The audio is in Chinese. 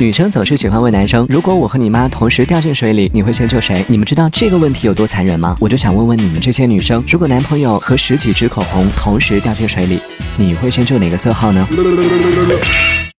女生总是喜欢问男生，如果我和你妈同时掉进水里，你会先救谁？你们知道这个问题有多残忍吗？我就想问问你们这些女生，如果男朋友和十几支口红同时掉进水里，你会先救哪个色号呢？